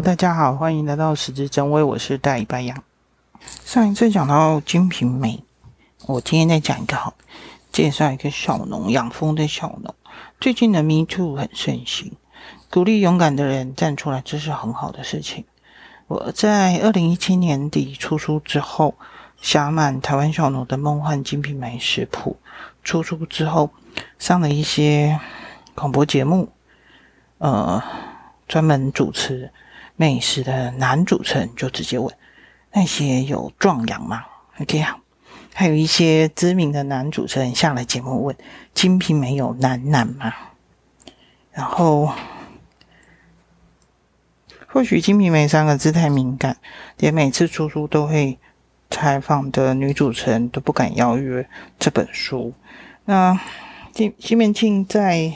大家好，欢迎来到十字真微，我是大姨白羊。上一次讲到《金瓶梅》，我今天再讲一个好，介绍一个小农养蜂的小农。最近的 Me Too 很盛行，鼓励勇敢的人站出来，这是很好的事情。我在二零一七年底出书之后，写满台湾小农的梦幻金瓶梅食谱。出书之后，上了一些广播节目，呃，专门主持美食的男主持人就直接问那些有壮阳吗？OK 啊，还有一些知名的男主持人下来节目问《金瓶梅》有男男吗？然后，或许《金瓶梅》三个字太敏感，连每次出书都会采访的女主持人都不敢邀约这本书。那西西门庆在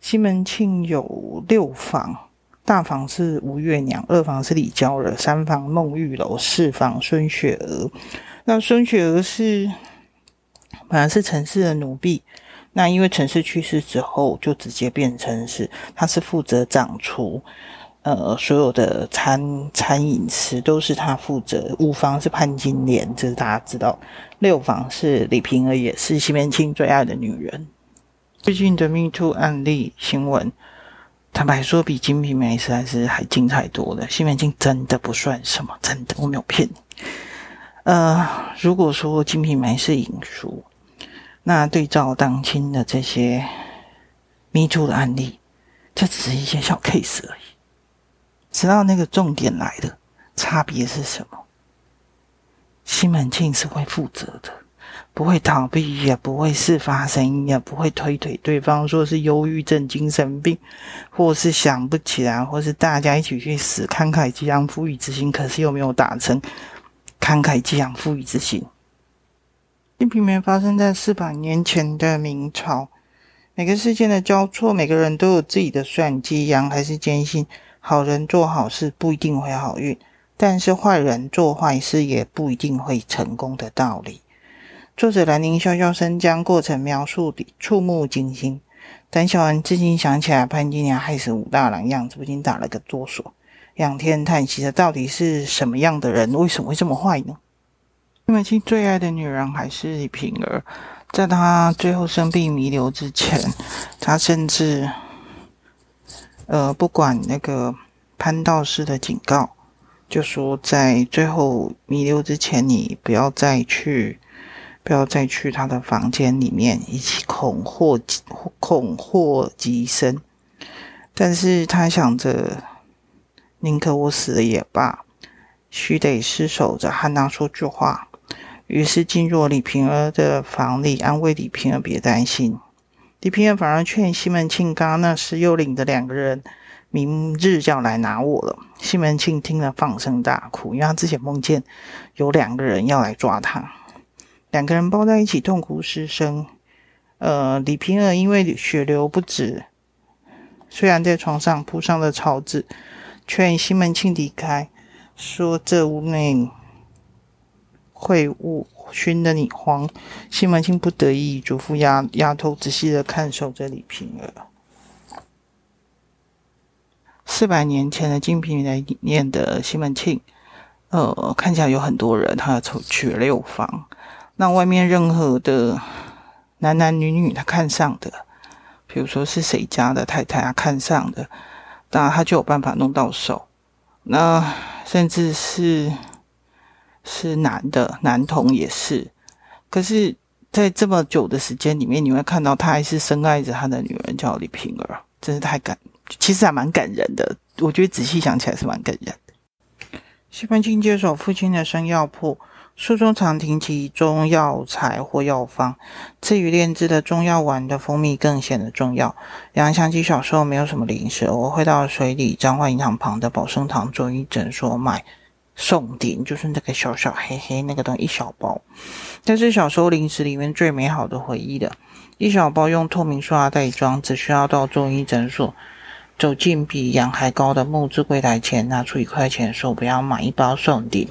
西门庆有六房，大房是吴月娘，二房是李娇儿，三房孟玉楼，四房孙雪娥。那孙雪娥是本来是陈氏的奴婢，那因为陈氏去世之后，就直接变成是她是负责掌厨。呃，所有的餐餐饮食都是他负责。五房是潘金莲，这是大家知道。六房是李瓶儿，也是西门庆最爱的女人。最近的 Me Too 案例新闻，坦白说，比《金瓶梅》实在是还精彩多了。西门庆真的不算什么，真的，我没有骗你。呃，如果说《金瓶梅》是影书，那对照当今的这些 Me Too 的案例，这只是一些小 case 而已。知道那个重点来的差别是什么？西门庆是会负责的，不会逃避，也不会事发声音，也不会推推对方说是忧郁症、精神病，或是想不起来，或是大家一起去死，慷慨激昂、妇孺之心，可是又没有达成慷慨激昂、妇孺之心。金瓶梅发生在四百年前的明朝，每个事件的交错，每个人都有自己的算计，羊还是坚信。好人做好事不一定会好运，但是坏人做坏事也不一定会成功的道理。作者兰陵笑笑生将过程描述的触目惊心。胆小人至今想起来潘金莲害死武大郎样子，不禁打了个哆嗦，仰天叹息着：到底是什么样的人，为什么会这么坏呢？西门庆最爱的女人还是李瓶儿，在他最后生病弥留之前，他甚至。呃，不管那个潘道士的警告，就说在最后弥留之前，你不要再去，不要再去他的房间里面一起恐祸恐祸及生。但是他想着，宁可我死了也罢，须得失守着和他说句话。于是进入李平儿的房里，安慰李平儿别担心。李平儿反而劝西门庆，刚那施幽灵的两个人，明日就要来拿我了。西门庆听了放声大哭，因为他之前梦见有两个人要来抓他，两个人抱在一起痛哭失声。呃，李瓶儿因为血流不止，虽然在床上铺上了草纸，劝西门庆离开，说这屋内秽物。熏得你慌，西门庆不得已嘱咐丫丫头仔细的看守着李瓶儿。四百年前的《金瓶梅》里面的西门庆，呃，看起来有很多人，他娶了六房，那外面任何的男男女女他看上的，比如说是谁家的太太啊看上的，当然他就有办法弄到手，那甚至是。是男的，男童也是。可是，在这么久的时间里面，你会看到他还是深爱着他的女人，叫李瓶儿，真是太感，其实还蛮感人的。我觉得仔细想起来是蛮感人的。西门庆接手父亲的生药铺，书中常提及中药材或药方。至于炼制的中药丸的蜂蜜，更显得重要。让人想起小时候没有什么零食，我会到水里彰化银行旁的保生堂中医诊所买。宋鼎就是那个小小黑黑那个东西，一小包，但是小时候零食里面最美好的回忆的，一小包用透明塑料袋装，只需要到中医诊所，走进比阳还高的木质柜台前，拿出一块钱说不要买一包宋鼎，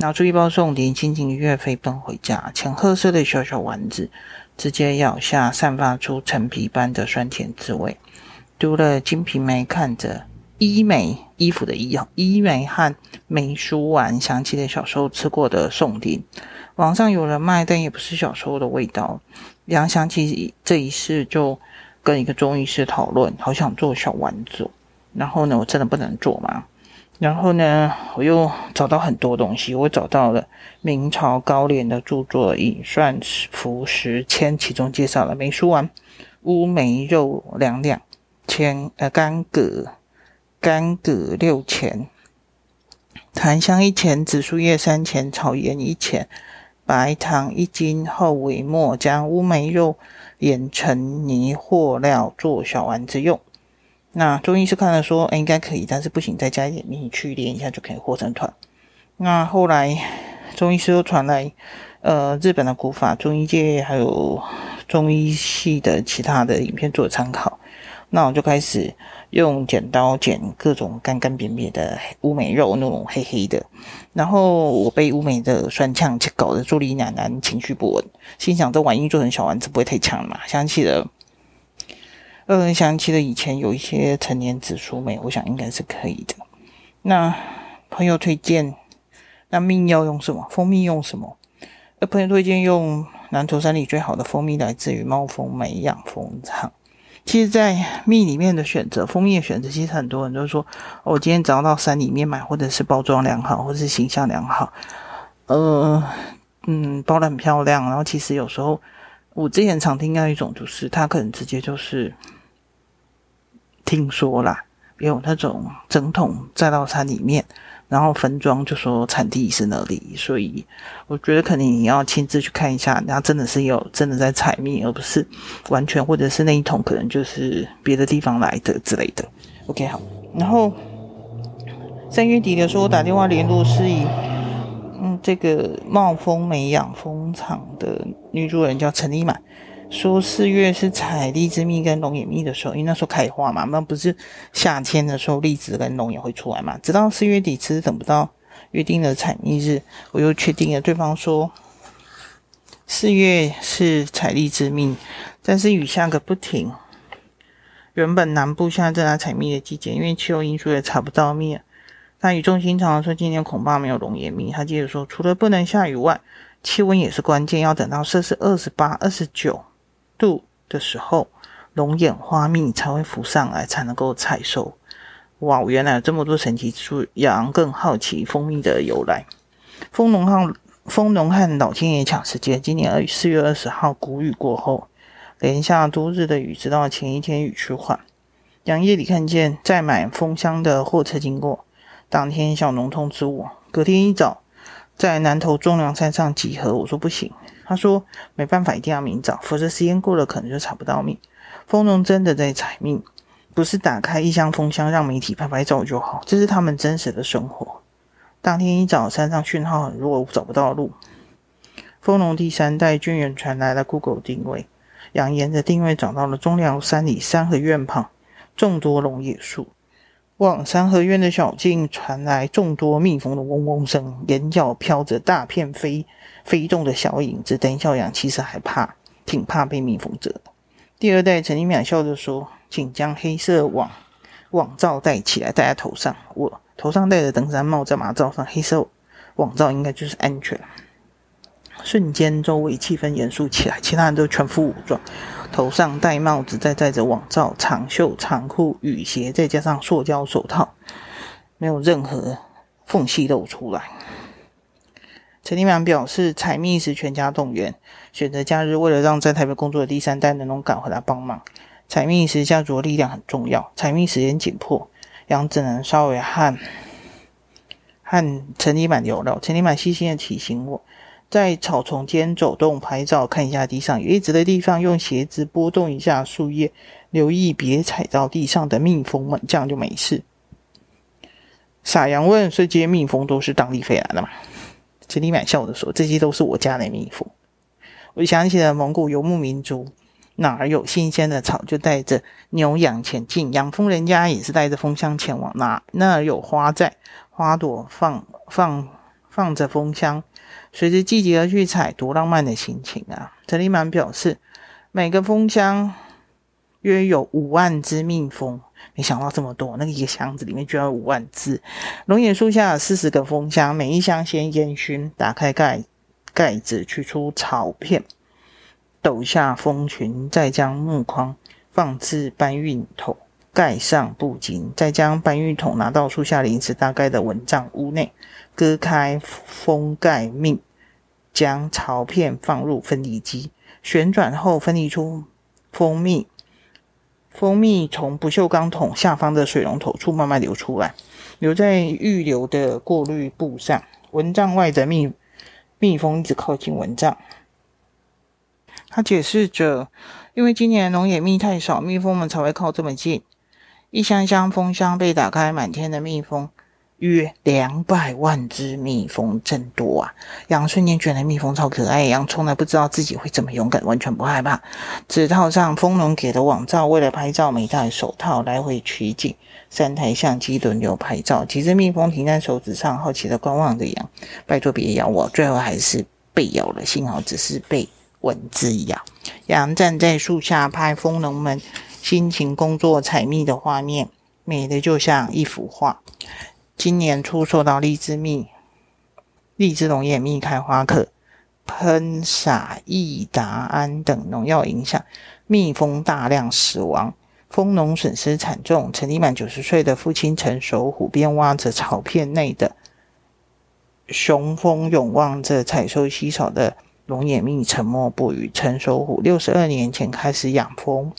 拿出一包宋鼎，轻轻一跃飞奔回家，浅褐色的小小丸子，直接咬下，散发出陈皮般的酸甜滋味。读了《金瓶梅》，看着医美衣服的医医美和美舒丸，想起了小时候吃过的颂丁，网上有人卖，但也不是小时候的味道。然后想起这一事，就跟一个中医师讨论，好想做小丸子。然后呢，我真的不能做吗。然后呢，我又找到很多东西，我找到了明朝高廉的著作《尹算符十签》，其中介绍了美舒丸、乌梅肉两两千，呃，干葛。干葛六钱，檀香一钱，紫苏叶三钱，草盐一钱，白糖一斤，后为末，将乌梅肉研成泥或料做小丸子用。那中医师看了说，哎，应该可以，但是不行，再加一点你去练一下就可以和成团。那后来中医师又传来，呃，日本的古法，中医界还有中医系的其他的影片做参考。那我就开始用剪刀剪各种干干瘪瘪的乌梅肉，那种黑黑的。然后我被乌梅的酸呛搞得坐立难安，情绪不稳。心想这玩意做成小丸子不会太呛嘛？想起了，呃，想起了以前有一些陈年紫苏梅，我想应该是可以的。那朋友推荐，那蜜要用什么？蜂蜜用什么？呃，朋友推荐用南投山里最好的蜂蜜，来自于茂丰美养蜂场。其实，在蜜里面的选择，蜂蜜的选择，其实很多人都说，我今天只要到山里面买，或者是包装良好，或者是形象良好，呃，嗯，包得很漂亮。然后，其实有时候我之前常听到一种，就是他可能直接就是听说啦，有那种整桶载到山里面。然后分装就说产地是哪里，所以我觉得肯定你要亲自去看一下，然后真的是有真的在采蜜，而不是完全或者是那一桶可能就是别的地方来的之类的。OK，好。然后三月底的时候，我打电话联络是以嗯这个茂丰美养蜂场的女主人叫陈丽满。说四月是采荔枝蜜跟龙眼蜜的时候，因为那时候开花嘛，那不是夏天的时候荔枝跟龙眼会出来嘛。直到四月底，其实等不到约定的采蜜日，我又确定了。对方说四月是采荔枝蜜，但是雨下个不停。原本南部现在正在采蜜的季节，因为气候因素也采不到蜜。他语重心长的说，今年恐怕没有龙眼蜜。他接着说，除了不能下雨外，气温也是关键，要等到摄氏二十八、二十九。度的时候，龙眼花蜜才会浮上来，才能够采收。哇，原来有这么多神奇之处，让更好奇蜂蜜的由来。蜂农和蜂农和老天爷抢时间。今年二四月二十号，谷雨过后，连下多日的雨，直到前一天雨趋缓。杨夜里看见载满蜂箱的货车经过，当天小农通知我，隔天一早在南投中梁山上集合。我说不行。他说：“没办法，一定要明早，否则时间过了，可能就采不到蜜。蜂农真的在采蜜，不是打开一箱蜂箱让媒体拍拍照就好，这是他们真实的生活。当天一早，山上讯号很弱，找不到路。蜂农第三代军人传来了 Google 定位，扬言的定位找到了中寮山里三合院旁众多龙眼树。往三合院的小径传来众多蜜蜂的嗡嗡声，眼角飘着大片飞。”飞动的小影子，邓小阳其实还怕，挺怕被蜜蜂蛰的。第二代陈丽淼笑着说：“请将黑色网网罩戴起来，戴在头上。我头上戴着登山帽，在马罩上，黑色网罩应该就是安全。”瞬间，周围气氛严肃起来，其他人都全副武装，头上戴帽子，再戴着网罩，长袖长裤、雨鞋，再加上塑胶手套，没有任何缝隙露出来。陈立满表示，采蜜时全家动员，选择假日，为了让在台北工作的第三代能够赶回来帮忙。采蜜时家族的力量很重要，采蜜时间紧迫，杨只能稍微和和陈立满聊聊。陈立满细心的提醒我，在草丛间走动拍照，看一下地上有叶子的地方，用鞋子拨动一下树叶，留意别踩到地上的蜜蜂们，这样就没事。傻羊问：所以这些蜜蜂都是当地飞来的吗？陈立满笑着说：“这些都是我家的蜜蜂。”我想起了蒙古游牧民族，哪儿有新鲜的草，就带着牛羊前进。养蜂人家也是带着蜂箱前往。哪那儿有花在，花朵放放放着蜂箱，随着季节而去采，多浪漫的心情啊！陈立满表示，每个蜂箱约有五万只蜜蜂，没想到这么多，那个一个箱子里面居然五万只。龙眼树下四十个蜂箱，每一箱先烟熏，打开盖盖子，取出草片，抖下蜂群，再将木框放置搬运桶，盖上布巾，再将搬运桶拿到树下零尺大概的蚊帐屋内，割开封盖命，将巢片放入分离机，旋转后分离出蜂蜜。蜂蜜从不锈钢桶下方的水龙头处慢慢流出来，留在预留的过滤布上。蚊帐外的蜜蜜蜂一直靠近蚊帐。他解释着，因为今年龙眼蜜太少，蜜蜂们才会靠这么近。一箱箱蜂箱被打开，满天的蜜蜂。约两百万只蜜蜂，真多啊！羊瞬间觉得蜜蜂超可爱，羊从来不知道自己会这么勇敢，完全不害怕，只套上蜂农给的网罩，为了拍照没戴手套，来回取景，三台相机轮流拍照。几只蜜蜂停在手指上，好奇的观望着羊。拜托别咬我！最后还是被咬了，幸好只是被蚊子咬。羊站在树下拍蜂农们辛勤工作采蜜的画面，美得就像一幅画。今年初受到荔枝蜜、荔枝龙眼蜜开花可喷洒异达胺等农药影响，蜜蜂大量死亡，蜂农损失惨重。成立满九十岁的父亲陈守虎边挖着草片内的雄蜂，永望着采收稀少的龙眼蜜，沉默不语。陈守虎六十二年前开始养蜂，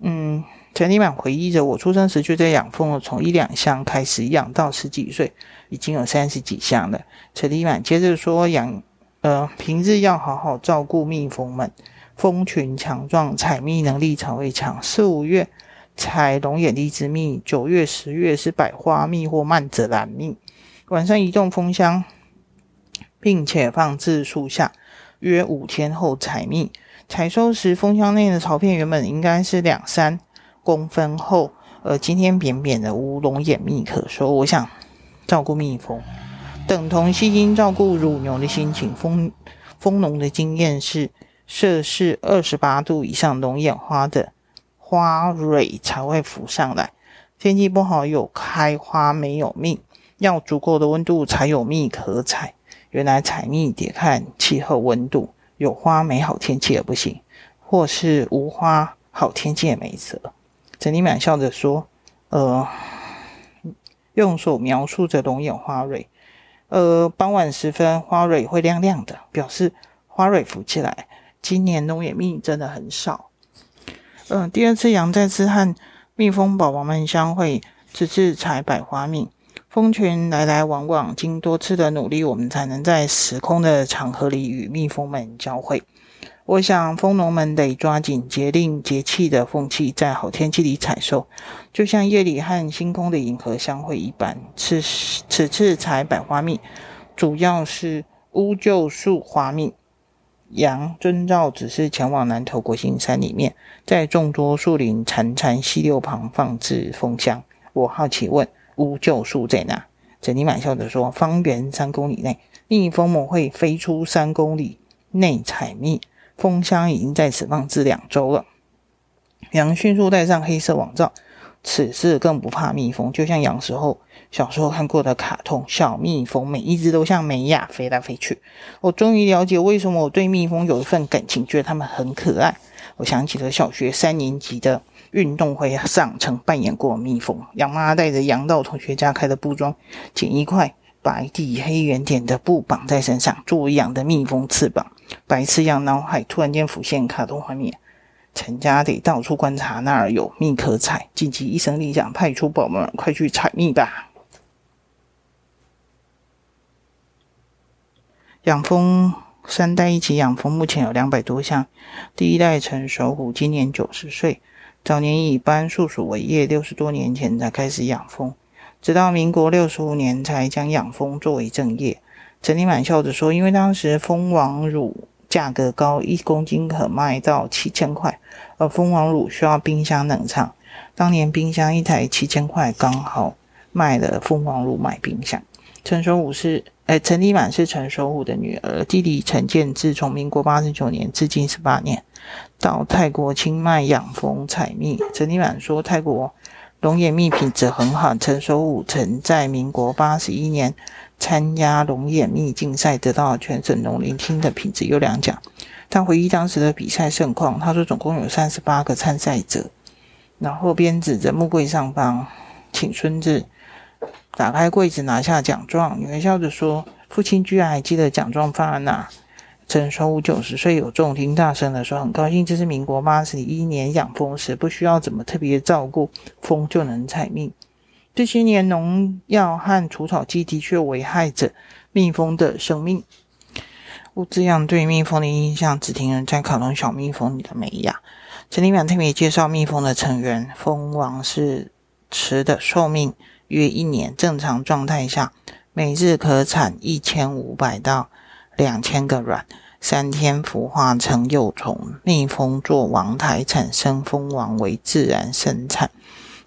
嗯。陈立满回忆着：“我出生时就在养蜂了，从一两箱开始养到十几岁，已经有三十几箱了。”陈立满接着说：“养，呃，平日要好好照顾蜜蜂们，蜂群强壮，采蜜能力才会强。四五月采龙眼荔枝蜜，九月、十月是百花蜜或曼泽兰蜜。晚上移动蜂箱，并且放置树下，约五天后采蜜。采收时，蜂箱内的巢片原本应该是两三。”公分厚，呃，今天扁扁的，无龙眼蜜可收。我想照顾蜜蜂，等同细心照顾乳牛的心情。蜂蜂农的经验是，摄氏二十八度以上，龙眼花的花蕊才会浮上来。天气不好，有开花没有蜜，要足够的温度才有蜜可采。原来采蜜得看气候温度，有花没好天气也不行，或是无花好天气也没辙。陈立满笑着说：“呃，用手描述着龙眼花蕊。呃，傍晚时分，花蕊会亮亮的，表示花蕊浮起来。今年龙眼蜜真的很少。嗯、第二次羊再次和蜜蜂宝宝们相会，这次采百花蜜。蜂群来来往往，经多次的努力，我们才能在时空的长河里与蜜蜂们交汇。”我想，蜂农们得抓紧节令节气的蜂期，在好天气里采收，就像夜里和星空的银河相会一般。此此次采百花蜜，主要是乌桕树花蜜。羊遵照指示前往南投国兴山里面，在众多树林潺潺溪流旁放置蜂箱。我好奇问：乌桕树在哪？陈立满笑着说：方圆三公里内，蜜蜂们会飞出三公里内采蜜。蜂箱已经在此放置两周了。羊迅速戴上黑色网罩，此次更不怕蜜蜂，就像羊时候小时候看过的卡通小蜜蜂，每一只都像美雅飞来飞去。我终于了解为什么我对蜜蜂有一份感情，觉得它们很可爱。我想起了小学三年级的运动会上曾扮演过蜜蜂，杨妈带着杨道同学家开的布庄，捡一块白底黑圆点的布绑在身上，作为羊的蜜蜂翅膀。白痴羊脑海突然间浮现卡通画面，陈家得到处观察，那儿有蜜可采。紧急一声令下，派出宝宝们快去采蜜吧！养蜂三代一起养蜂，目前有两百多项。第一代陈守虎今年九十岁，早年以搬树薯为业，六十多年前才开始养蜂，直到民国六十五年才将养蜂作为正业。陈立满笑着说：“因为当时蜂王乳价格高，一公斤可卖到七千块，而蜂王乳需要冰箱冷藏。当年冰箱一台七千块，刚好卖了蜂王乳买冰箱。”陈守武是，呃，陈立满是陈守武的女儿，弟弟陈建志从民国八十九年至今十八年到泰国清迈养蜂采蜜。陈立满说：“泰国龙眼蜜品质很好，陈守武曾，在民国八十一年参加龙眼蜜竞赛，得到全省农林厅的品质优良奖。他回忆当时的比赛盛况，他说总共有三十八个参赛者，然后边指着木柜上方，请孙子打开柜子拿下奖状。女儿笑着说：“父亲居然还记得奖状放在哪。”陈守武九十岁有重听大声的说：“很高兴，这是民国八十一年养蜂时，不需要怎么特别照顾，蜂就能采蜜。这些年农药和除草剂的确危害着蜜蜂的生命。”乌兹阳对蜜蜂的印象只停留在卡通小蜜蜂里的美雅。陈立满特别介绍蜜蜂的成员：蜂王是雌的寿命约一年，正常状态下每日可产一千五百到两千个卵，三天孵化成幼虫。蜜蜂做王台，产生蜂王为自然生产。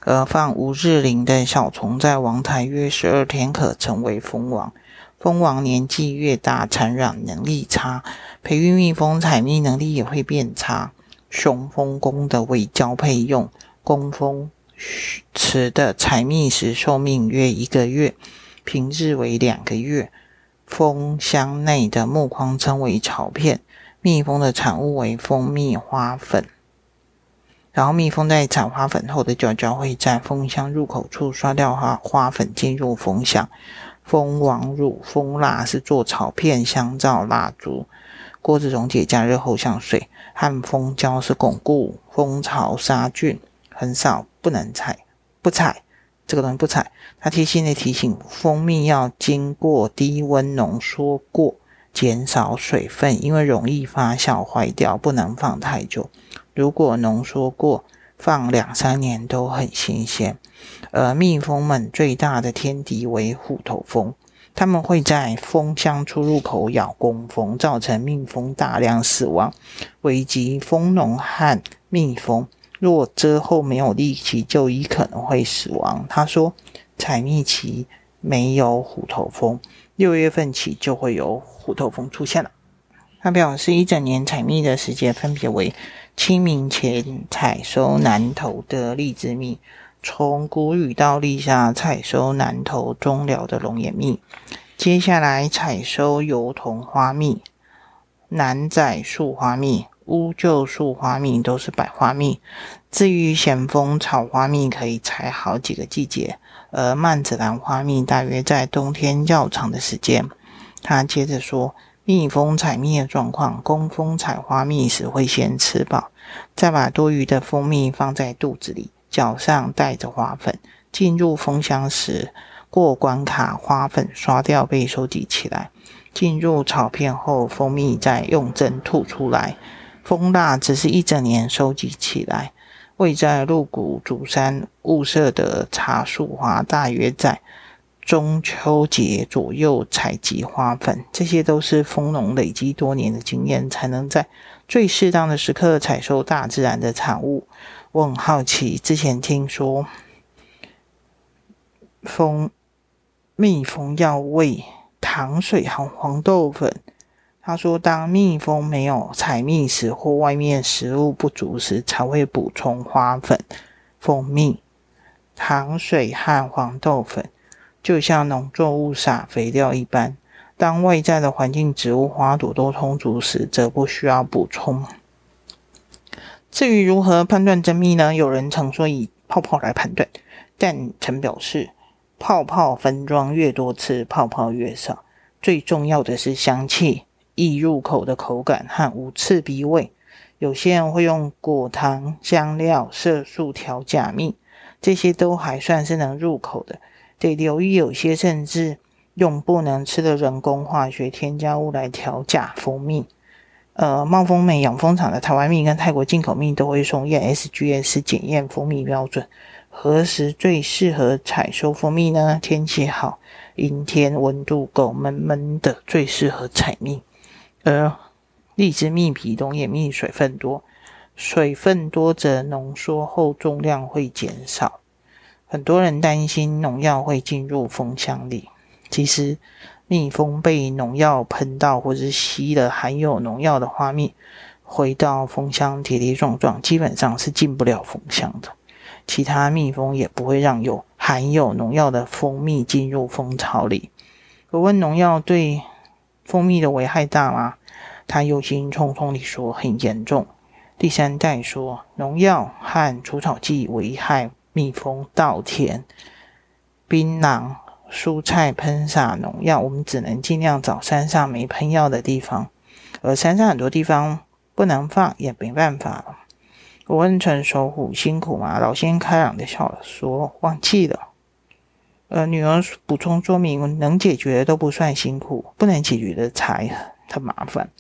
而放无日龄的小虫在王台约十二天可成为蜂王。蜂王年纪越大，产卵能力差，培育蜜蜂采蜜能力也会变差。雄蜂公的为交配用，公蜂雌的采蜜时寿命约一个月，平日为两个月。蜂箱内的木框称为巢片，蜜蜂的产物为蜂蜜花粉。然后蜜蜂在产花粉后的脚脚会在蜂箱入口处刷掉花花粉，进入蜂箱。蜂王乳、蜂蜡是做草片、香皂、蜡烛。锅子溶解加热后像水。和蜂胶是巩固蜂巢杀菌，很少不能采，不采。这个东西不采，他贴心的提醒：蜂蜜要经过低温浓缩过，减少水分，因为容易发酵坏掉，不能放太久。如果浓缩过，放两三年都很新鲜。而蜜蜂们最大的天敌为虎头蜂，它们会在蜂箱出入口咬工蜂，造成蜜蜂大量死亡，危及蜂农和蜜蜂。若之后没有力气就医，可能会死亡。他说，采蜜期没有虎头蜂，六月份起就会有虎头蜂出现了。他表示，一整年采蜜的时间分别为清明前采收南投的荔枝蜜，从谷雨到立夏采收南投中寮的龙眼蜜，接下来采收油桐花蜜、南仔树花蜜。乌桕树花蜜都是百花蜜，至于咸丰草花蜜可以采好几个季节，而曼子兰花蜜大约在冬天较长的时间。他接着说，蜜蜂采蜜的状况，工蜂采花蜜时会先吃饱，再把多余的蜂蜜放在肚子里，脚上带着花粉，进入蜂箱时过关卡，花粉刷掉被收集起来，进入草片后，蜂蜜再用针吐出来。蜂蜡只是一整年收集起来，位在鹿谷竹山雾社的茶树花，大约在中秋节左右采集花粉。这些都是蜂农累积多年的经验，才能在最适当的时刻采收大自然的产物。我很好奇，之前听说蜂蜜蜂要喂糖水和黄豆粉。他说：“当蜜蜂没有采蜜时，或外面食物不足时，才会补充花粉、蜂蜜、糖水和黄豆粉，就像农作物撒肥料一般。当外在的环境、植物、花朵都充足时，则不需要补充。至于如何判断真蜜呢？有人曾说以泡泡来判断，但曾表示，泡泡分装越多次，泡泡越少。最重要的是香气。”易入口的口感和无刺鼻味，有些人会用果糖、香料、色素调假蜜，这些都还算是能入口的。得留意，有些甚至用不能吃的人工化学添加物来调假蜂蜜。呃，茂丰美养蜂场的台湾蜜跟泰国进口蜜都会送验 SGS 检验蜂蜜标准。何时最适合采收蜂蜜呢？天气好，阴天，温度够，闷闷的，最适合采蜜。而荔枝蜜比龙眼蜜水分多，水分多则浓缩后重量会减少。很多人担心农药会进入蜂箱里，其实蜜蜂被农药喷到或者吸了含有农药的花蜜，回到蜂箱跌跌撞撞，基本上是进不了蜂箱的。其他蜜蜂也不会让有含有农药的蜂蜜进入蜂巢里。我问农药对蜂蜜的危害大吗？他忧心忡忡地说：“很严重。”第三代说：“农药和除草剂危害蜜蜂稻田、槟榔、蔬菜喷洒农药，我们只能尽量找山上没喷药的地方，而山上很多地方不能放，也没办法了。”我问陈守虎：“辛苦吗？”老先开朗地笑了，说：“忘记了。”呃，女儿补充说明：“能解决的都不算辛苦，不能解决的才很麻烦。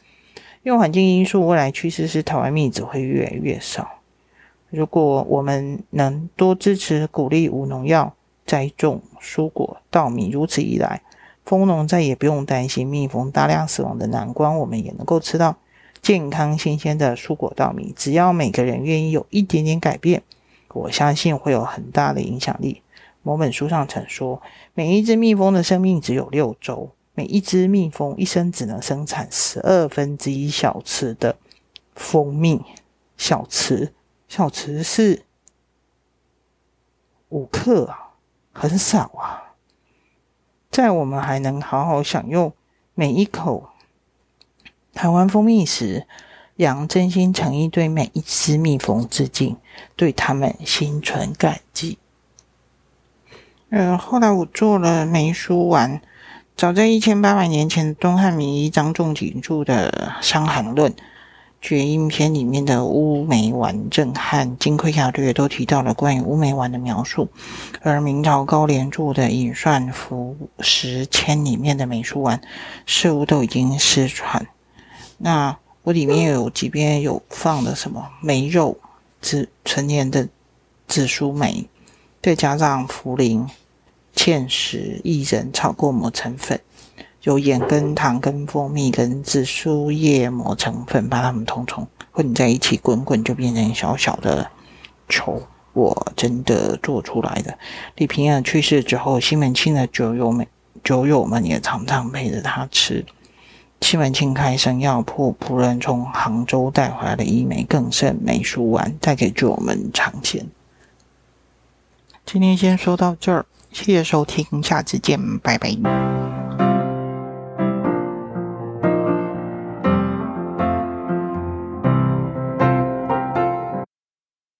因为环境因素，未来趋势是台湾蜜只会越来越少。如果我们能多支持、鼓励无农药栽种蔬果、稻米，如此一来，蜂农再也不用担心蜜蜂大量死亡的难关，我们也能够吃到健康新鲜的蔬果稻米。只要每个人愿意有一点点改变，我相信会有很大的影响力。”某本书上曾说，每一只蜜蜂的生命只有六周，每一只蜜蜂一生只能生产十二分之一小匙的蜂蜜。小匙，小匙是五克啊，很少啊。在我们还能好好享用每一口台湾蜂蜜时，杨真心诚意对每一只蜜蜂致敬，对他们心存感激。呃，后来我做了梅书丸。早在一千八百年前，东汉名医张仲景著的《伤寒论》《厥阴篇》里面的乌梅丸正和《金匮要略》都提到了关于乌梅丸的描述。而明朝高廉著的《尹算服食签》里面的梅书丸，似乎都已经失传。那我里面有几边有放的什么梅肉、紫纯年的紫苏梅，再加上茯苓。芡实、薏仁炒过磨成粉，有盐跟糖跟蜂蜜跟紫苏叶磨成粉，把它们统统混在一起滚滚，就变成小小的球。我真的做出来的。李平儿去世之后，西门庆的酒友们酒友们也常常陪着他吃。西门庆开生药铺，仆人从杭州带回来的医梅更胜梅书丸，带给酒友们尝鲜。今天先说到这儿。谢谢收听，下次见，拜拜。